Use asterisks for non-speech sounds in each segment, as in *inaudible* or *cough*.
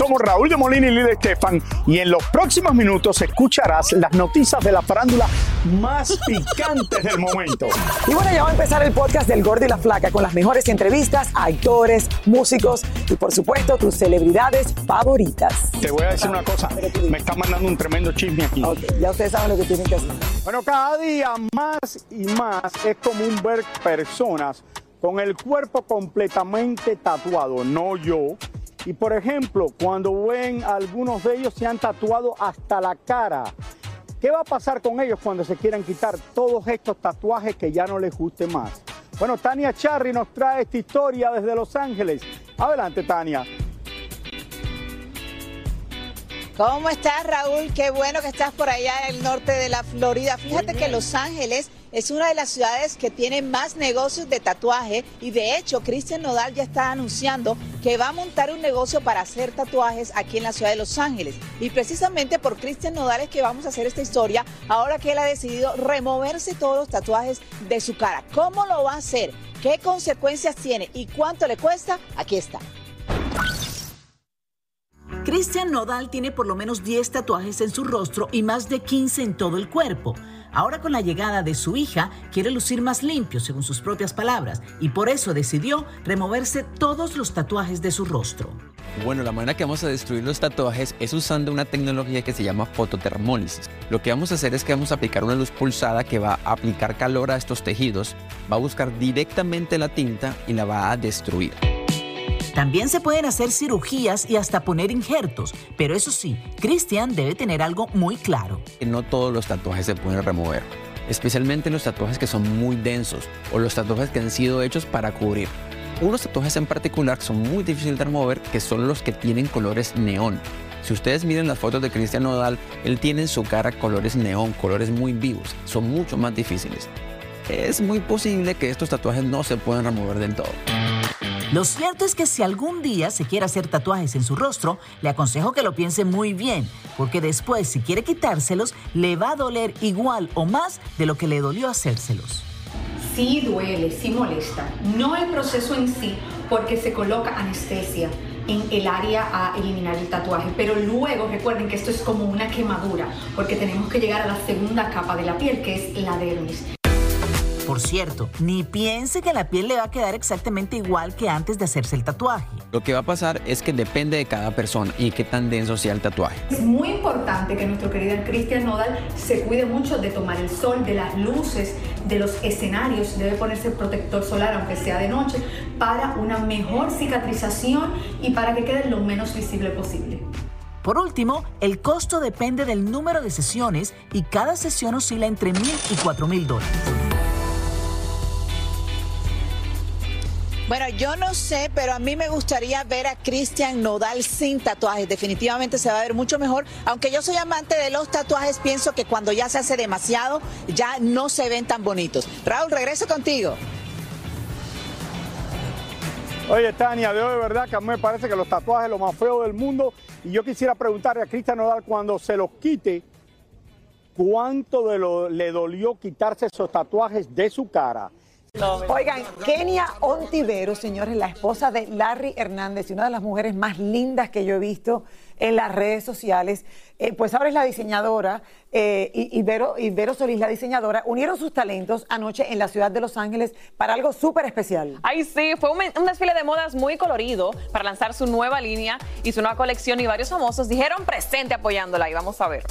Somos Raúl de Molina y Lidia Estefan y en los próximos minutos escucharás las noticias de la farándula más *laughs* picantes del momento. Y bueno, ya va a empezar el podcast del Gordo y la Flaca con las mejores entrevistas a actores, músicos y por supuesto tus celebridades favoritas. Te voy a decir una cosa, me está mandando un tremendo chisme aquí. ya ustedes saben lo que tienen que hacer. Bueno, cada día más y más es común ver personas con el cuerpo completamente tatuado, no yo. Y por ejemplo, cuando ven algunos de ellos se han tatuado hasta la cara. ¿Qué va a pasar con ellos cuando se quieran quitar todos estos tatuajes que ya no les guste más? Bueno, Tania Charry nos trae esta historia desde Los Ángeles. Adelante, Tania. ¿Cómo estás, Raúl? Qué bueno que estás por allá en el norte de la Florida. Fíjate que Los Ángeles es una de las ciudades que tiene más negocios de tatuaje y de hecho Cristian Nodal ya está anunciando que va a montar un negocio para hacer tatuajes aquí en la ciudad de Los Ángeles. Y precisamente por Cristian Nodal es que vamos a hacer esta historia ahora que él ha decidido removerse todos los tatuajes de su cara. ¿Cómo lo va a hacer? ¿Qué consecuencias tiene y cuánto le cuesta? Aquí está. Cristian Nodal tiene por lo menos 10 tatuajes en su rostro y más de 15 en todo el cuerpo. Ahora con la llegada de su hija, quiere lucir más limpio, según sus propias palabras, y por eso decidió removerse todos los tatuajes de su rostro. Bueno, la manera que vamos a destruir los tatuajes es usando una tecnología que se llama fototermólisis. Lo que vamos a hacer es que vamos a aplicar una luz pulsada que va a aplicar calor a estos tejidos, va a buscar directamente la tinta y la va a destruir. También se pueden hacer cirugías y hasta poner injertos, pero eso sí, Christian debe tener algo muy claro. No todos los tatuajes se pueden remover, especialmente los tatuajes que son muy densos o los tatuajes que han sido hechos para cubrir. Unos tatuajes en particular son muy difíciles de remover, que son los que tienen colores neón. Si ustedes miren las fotos de Cristian Nodal, él tiene en su cara colores neón, colores muy vivos, son mucho más difíciles. Es muy posible que estos tatuajes no se puedan remover del todo. Lo cierto es que si algún día se quiere hacer tatuajes en su rostro, le aconsejo que lo piense muy bien, porque después si quiere quitárselos, le va a doler igual o más de lo que le dolió hacérselos. Sí duele, sí molesta. No el proceso en sí, porque se coloca anestesia en el área a eliminar el tatuaje, pero luego recuerden que esto es como una quemadura, porque tenemos que llegar a la segunda capa de la piel, que es la dermis. Por cierto, ni piense que la piel le va a quedar exactamente igual que antes de hacerse el tatuaje. Lo que va a pasar es que depende de cada persona y qué tan denso sea el tatuaje. Es muy importante que nuestro querido Cristian Nodal se cuide mucho de tomar el sol, de las luces, de los escenarios. Debe ponerse protector solar, aunque sea de noche, para una mejor cicatrización y para que quede lo menos visible posible. Por último, el costo depende del número de sesiones y cada sesión oscila entre mil y cuatro mil dólares. Bueno, yo no sé, pero a mí me gustaría ver a Cristian Nodal sin tatuajes. Definitivamente se va a ver mucho mejor. Aunque yo soy amante de los tatuajes, pienso que cuando ya se hace demasiado, ya no se ven tan bonitos. Raúl, regreso contigo. Oye, Tania, de verdad que a mí me parece que los tatuajes son lo más feo del mundo. Y yo quisiera preguntarle a Cristian Nodal cuando se los quite, ¿cuánto de lo, le dolió quitarse esos tatuajes de su cara? Oigan, Kenia Ontivero, señores, la esposa de Larry Hernández y una de las mujeres más lindas que yo he visto en las redes sociales, eh, pues ahora es la diseñadora eh, y, Vero, Solís, la diseñadora, unieron sus talentos anoche en la ciudad de Los Ángeles para algo súper especial. Ay, sí, fue un desfile de modas muy colorido para lanzar su nueva línea y su nueva colección y varios famosos dijeron presente apoyándola y vamos a ver.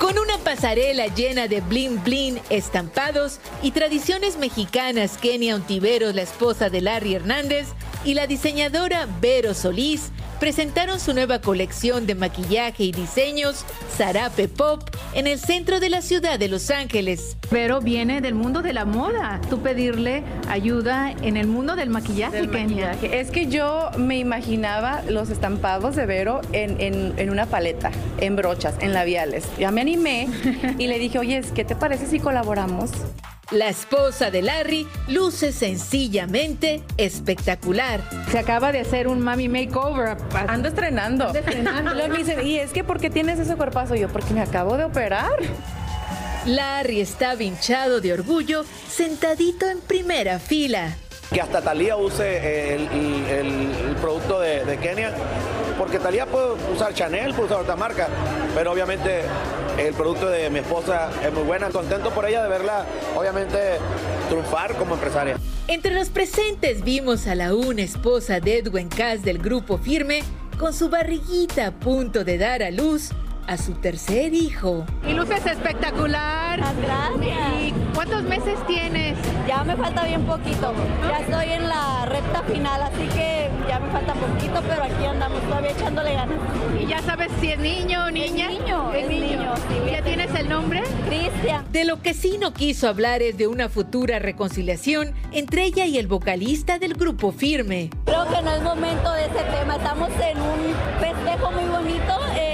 Con una pasarela llena de bling bling, estampados y tradiciones mexicanas, Kenia Ontiveros, la esposa de Larry Hernández, y la diseñadora Vero Solís presentaron su nueva colección de maquillaje y diseños, Zarape Pop, en el centro de la ciudad de Los Ángeles. Vero viene del mundo de la moda. Tú pedirle ayuda en el mundo del maquillaje, Del Kenia. maquillaje. Es que yo me imaginaba los estampados de Vero en, en- en una paleta, en brochas, en labiales. Ya me animé y le dije, oye, ¿qué te parece si colaboramos? La esposa de Larry luce sencillamente espectacular. Se acaba de hacer un mami makeover. Ando estrenando. Anda estrenando. Luego me dicen, ¿y es que por qué tienes ese cuerpazo? Yo, porque me acabo de operar. Larry está hinchado de orgullo, sentadito en primera fila. Que hasta Talía use el, producto de, de Kenia, porque Talía puede usar Chanel, puede usar otra marca, pero obviamente el producto de mi esposa es muy buena, contento por ella de verla, obviamente triunfar como empresaria. Entre los presentes vimos a la una esposa de Edwin Cass del grupo Firme con su barriguita a punto de dar a luz a su tercer hijo. Y luces espectacular. Gracias. ¿Y cuántos meses tienes? Ya me falta bien poquito. Ya estoy en la recta final, así que ya me falta poquito, pero aquí andamos todavía echándole ganas. ¿Y ya sabes si es niño o niña? Es niño, es niño, sí, ¿Ya tienes el nombre? Cristian. De lo que sí no quiso hablar es de una futura reconciliación entre ella y el vocalista del grupo Firme. Creo que no es momento de ese tema. Estamos en un festejo muy bonito. eh,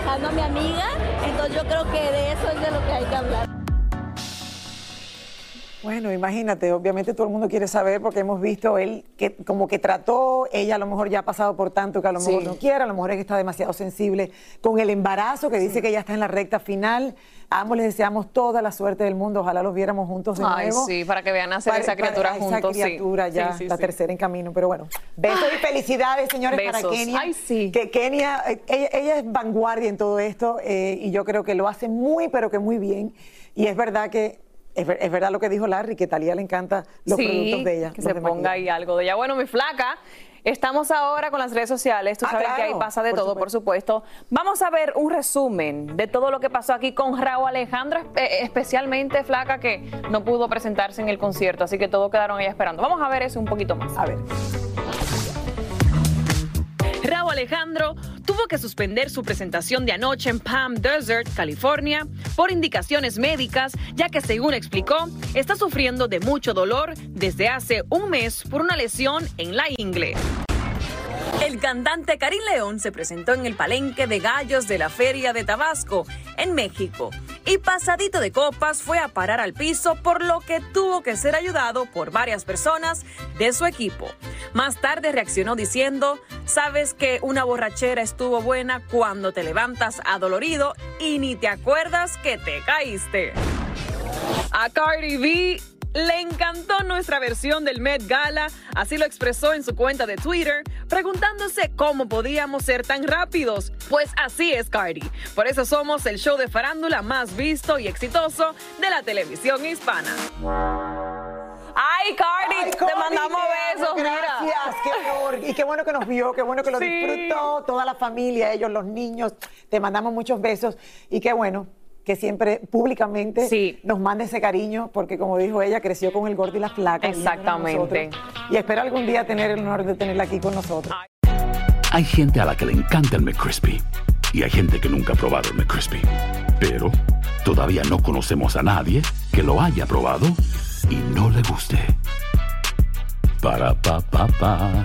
festejando a mi amiga. Entonces yo creo que de eso es de lo que hay que hablar. Bueno, imagínate, obviamente todo el mundo quiere saber porque hemos visto él que como que trató, ella a lo mejor ya ha pasado por tanto que a lo mejor Sí. no quiere, a lo mejor es que está demasiado sensible con el embarazo, que dice que ya está en la recta final. A ambos les deseamos toda la suerte del mundo, ojalá los viéramos juntos de Ay, nuevo. sí, para que vean Para- esa criatura para- juntos. Esa criatura ya, Sí, la tercera en camino, pero bueno. Besos y felicidades, señores, para. Kenia. Ay, sí. Que Kenia, eh, ella, ella es vanguardia en todo esto eh, y yo creo que lo hace muy, pero que muy bien. Y es verdad que, es, ver- es verdad lo que dijo Larry, que Talía le encanta los sí, productos de ella. Que se ponga ahí algo de ella. Bueno, mi flaca, estamos ahora con las redes sociales. Tú Ah, sabes que ahí pasa de por todo, por supuesto. Vamos a ver un resumen de todo lo que pasó aquí con Raúl Alejandro, eh, especialmente flaca que no pudo presentarse en el concierto, así que todos quedaron ahí esperando. Vamos a ver eso un poquito más. A ver. Raúl Alejandro tuvo que suspender su presentación de anoche en Palm Desert, California, por indicaciones médicas, ya que según explicó, está sufriendo de mucho dolor desde hace un mes por una lesión en la ingle. El cantante Karim León se presentó en el palenque de gallos de la Feria de Tabasco, en México, y pasadito de copas fue a parar al piso, por lo que tuvo que ser ayudado por varias personas de su equipo. Más tarde reaccionó diciendo, sabes que una borrachera estuvo buena cuando te levantas adolorido y ni te acuerdas que te caíste. A Cardi B le encantó nuestra versión del Met Gala, así lo expresó en su cuenta de Twitter, preguntándose cómo podíamos ser tan rápidos. Pues así es Cardi. Por eso somos el show de farándula más visto y exitoso de la televisión hispana. Ay, Cardi, Ay, te mandamos te besos, mira. Gracias, qué honor. Y qué bueno que nos vio, qué bueno que lo Sí. disfrutó, toda la familia, ellos, los niños. Te mandamos muchos besos y qué bueno que siempre públicamente nos mande ese cariño, porque como dijo ella, creció con el gordo y la flaca. viéndonos a Exactamente. Y espero algún día tener el honor de tenerla aquí con nosotros. Hay gente a la que le encanta el McCrispy y hay gente que nunca ha probado el McCrispy. Pero todavía no conocemos a nadie que lo haya probado y no le guste. Para pa pa pa.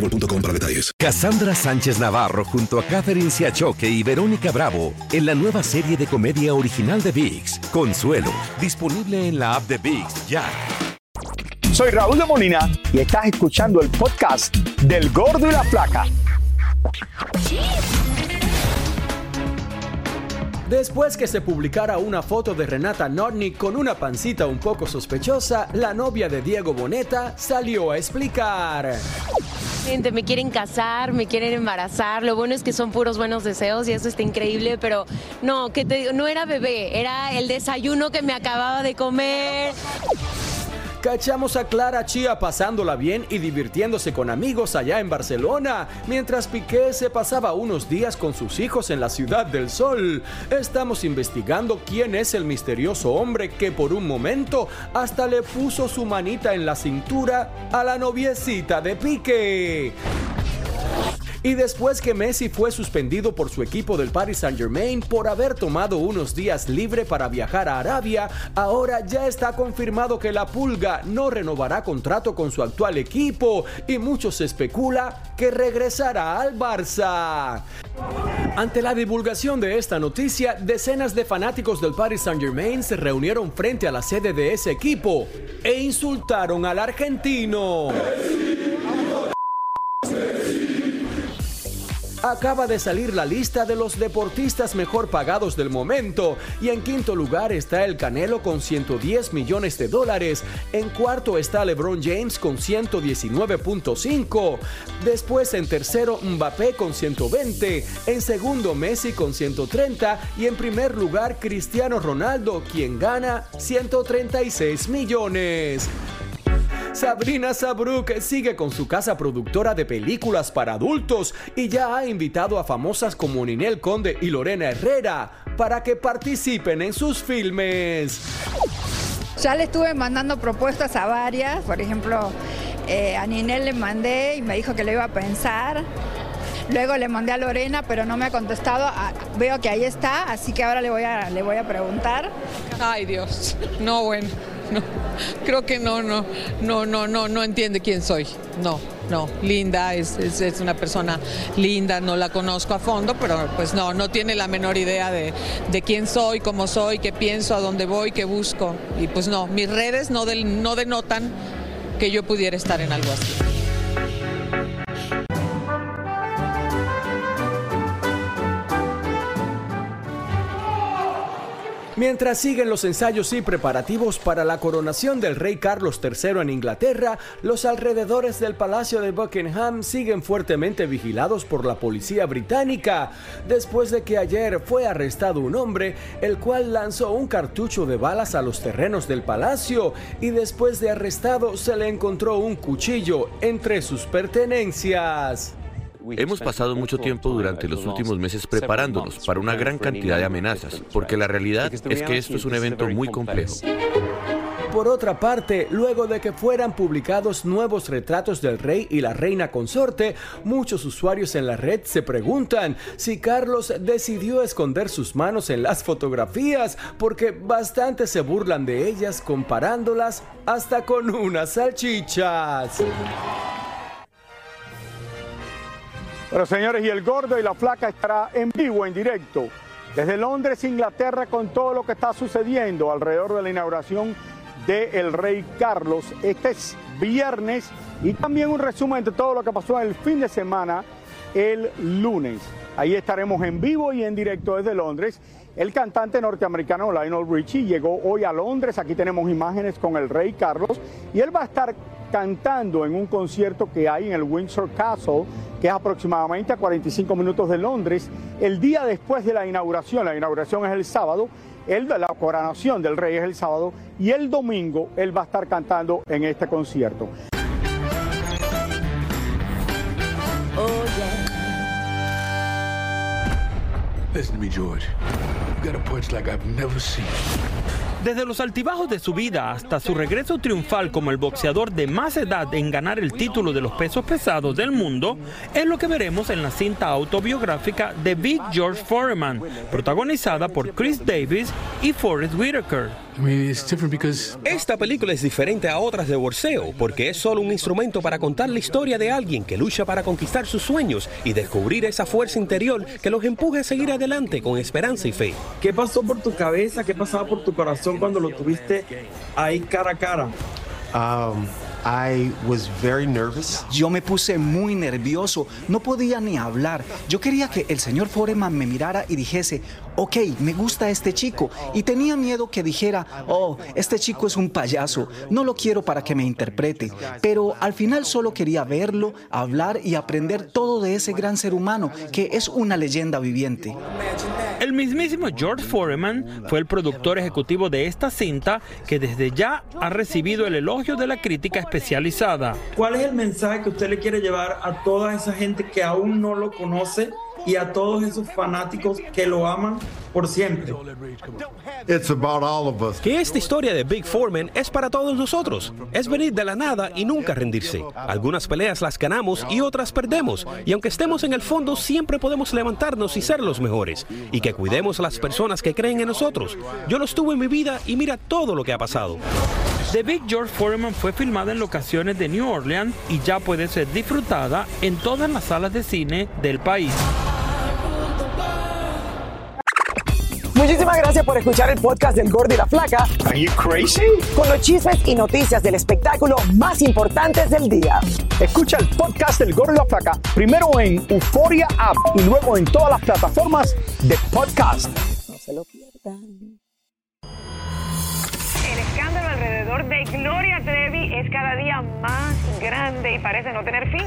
boostmobile.com para detalles. Cassandra Sánchez Navarro junto a Catherine Siachoque y Verónica Bravo en la nueva serie de comedia original de VIX, Consuelo, disponible en la app de VIX ya. Soy Raúl de Molina y estás escuchando el podcast del Gordo y la Flaca. Después que se publicara una foto de Renata Notnik con una pancita un poco sospechosa, la novia de Diego Boneta salió a explicar. Me quieren casar, me quieren embarazar. Lo bueno es que son puros buenos deseos y eso está increíble, pero no, que te digo, no era bebé, era el desayuno que me acababa de comer. Cachamos a Clara Chía pasándola bien y divirtiéndose con amigos allá en Barcelona, mientras Piqué se pasaba unos días con sus hijos en la Ciudad del Sol. Estamos investigando quién es el misterioso hombre que por un momento hasta le puso su manita en la cintura a la noviecita de Piqué. Y después que Messi fue suspendido por su equipo del Paris Saint-Germain por haber tomado unos días libre para viajar a Arabia, ahora ya está confirmado que la Pulga no renovará contrato con su actual equipo y mucho se especula que regresará al Barça. Ante la divulgación de esta noticia, decenas de fanáticos del Paris Saint-Germain se reunieron frente a la sede de ese equipo e insultaron al argentino. Acaba de salir la lista de los deportistas mejor pagados del momento. Y en quinto lugar está el Canelo con 110 millones de dólares, en cuarto está LeBron James con 119.5, después en tercero Mbappé con 120, en segundo Messi con 130 y en primer lugar Cristiano Ronaldo quien gana 136 millones. Sabrina Sabruk sigue con su casa productora de películas para adultos y ya ha invitado a famosas como Ninel Conde y Lorena Herrera para que participen en sus filmes. Ya le estuve mandando propuestas a varias, por ejemplo, eh, a Ninel le mandé y me dijo que le iba a pensar. Luego le mandé a Lorena, pero no me ha contestado. Ah, veo que ahí está, así que ahora le voy a, le voy a preguntar. Ay Dios, no bueno, *laughs* no, creo que no, no, no, no, no, no entiende quién soy. No, no, linda, es, es, es una persona linda, no la conozco a fondo, pero pues no, no tiene la menor idea de, de quién soy, cómo soy, qué pienso, a dónde voy, qué busco. Y pues no, mis redes no, del, no denotan que yo pudiera estar en algo así. Mientras siguen los ensayos y preparativos para la coronación del rey Carlos III en Inglaterra, los alrededores del Palacio de Buckingham siguen fuertemente vigilados por la policía británica, después de que ayer fue arrestado un hombre, el cual lanzó un cartucho de balas a los terrenos del palacio y después de arrestado se le encontró un cuchillo entre sus pertenencias. Hemos pasado mucho tiempo durante los últimos meses preparándonos para una gran cantidad de amenazas, porque la realidad es que esto es un evento muy complejo. Por otra parte, luego de que fueran publicados nuevos retratos del rey y la reina consorte, muchos usuarios en la red se preguntan si Carlos decidió esconder sus manos en las fotografías, porque bastante se burlan de ellas comparándolas hasta con unas salchichas. Pero señores, y el gordo y la flaca estará en vivo, en directo, desde Londres, Inglaterra, con todo lo que está sucediendo alrededor de la inauguración del rey Carlos. Este es viernes y también un resumen de todo lo que pasó el fin de semana el lunes. Ahí estaremos en vivo y en directo desde Londres. El cantante norteamericano Lionel Richie llegó hoy a Londres. Aquí tenemos imágenes con el rey Carlos y él va a estar cantando en un concierto que hay en el Windsor Castle, que es aproximadamente a 45 minutos de Londres, el día después de la inauguración. La inauguración es el sábado, el de la coronación del rey es el sábado y el domingo él va a estar cantando en este concierto. Listen to me, George. You got a punch like I've never seen. Desde los altibajos de su vida hasta su regreso triunfal como el boxeador de más edad en ganar el título de los pesos pesados del mundo, es lo que veremos en la cinta autobiográfica de Big George Foreman, protagonizada por Chris Davis y Forrest Whitaker. Esta película es diferente a otras de boxeo porque es solo un instrumento para contar la historia de alguien que lucha para conquistar sus sueños y descubrir esa fuerza interior que los empuje a seguir adelante con esperanza y fe. ¿Qué pasó por tu cabeza? ¿Qué pasaba por tu corazón cuando lo tuviste ahí cara a cara? Um, I was very nervous. Yo me puse muy nervioso, no podía ni hablar. Yo quería que el señor Foreman me mirara y dijese, ok, me gusta este chico. Y tenía miedo que dijera, oh, este chico es un payaso, no lo quiero para que me interprete. Pero al final solo quería verlo, hablar y aprender todo de ese gran ser humano que es una leyenda viviente. El mismísimo George Foreman fue el productor ejecutivo de esta cinta que desde ya ha recibido el elogio de la crítica especializada. ¿Cuál es el mensaje que usted le quiere llevar a toda esa gente que aún no lo conoce y a todos esos fanáticos que lo aman por siempre? It's about all of us. Que esta historia de Big Foreman es para todos nosotros. Es venir de la nada y nunca rendirse. Algunas peleas las ganamos y otras perdemos. Y aunque estemos en el fondo, siempre podemos levantarnos y ser los mejores. Y que cuidemos a las personas que creen en nosotros. Yo lo estuve en mi vida y mira todo lo que ha pasado. The Big George Foreman fue filmada en locaciones de New Orleans y ya puede ser disfrutada en todas las salas de cine del país. Muchísimas gracias por escuchar el podcast del Gordo y la Flaca. Are you crazy? Con los chismes y noticias del espectáculo más importantes del día. Escucha el podcast del Gordo y la Flaca primero en Euforia App y luego en todas las plataformas de podcast. No se lo pierdan. El escándalo alrededor de Gloria Trevi es cada día más grande y parece no tener fin.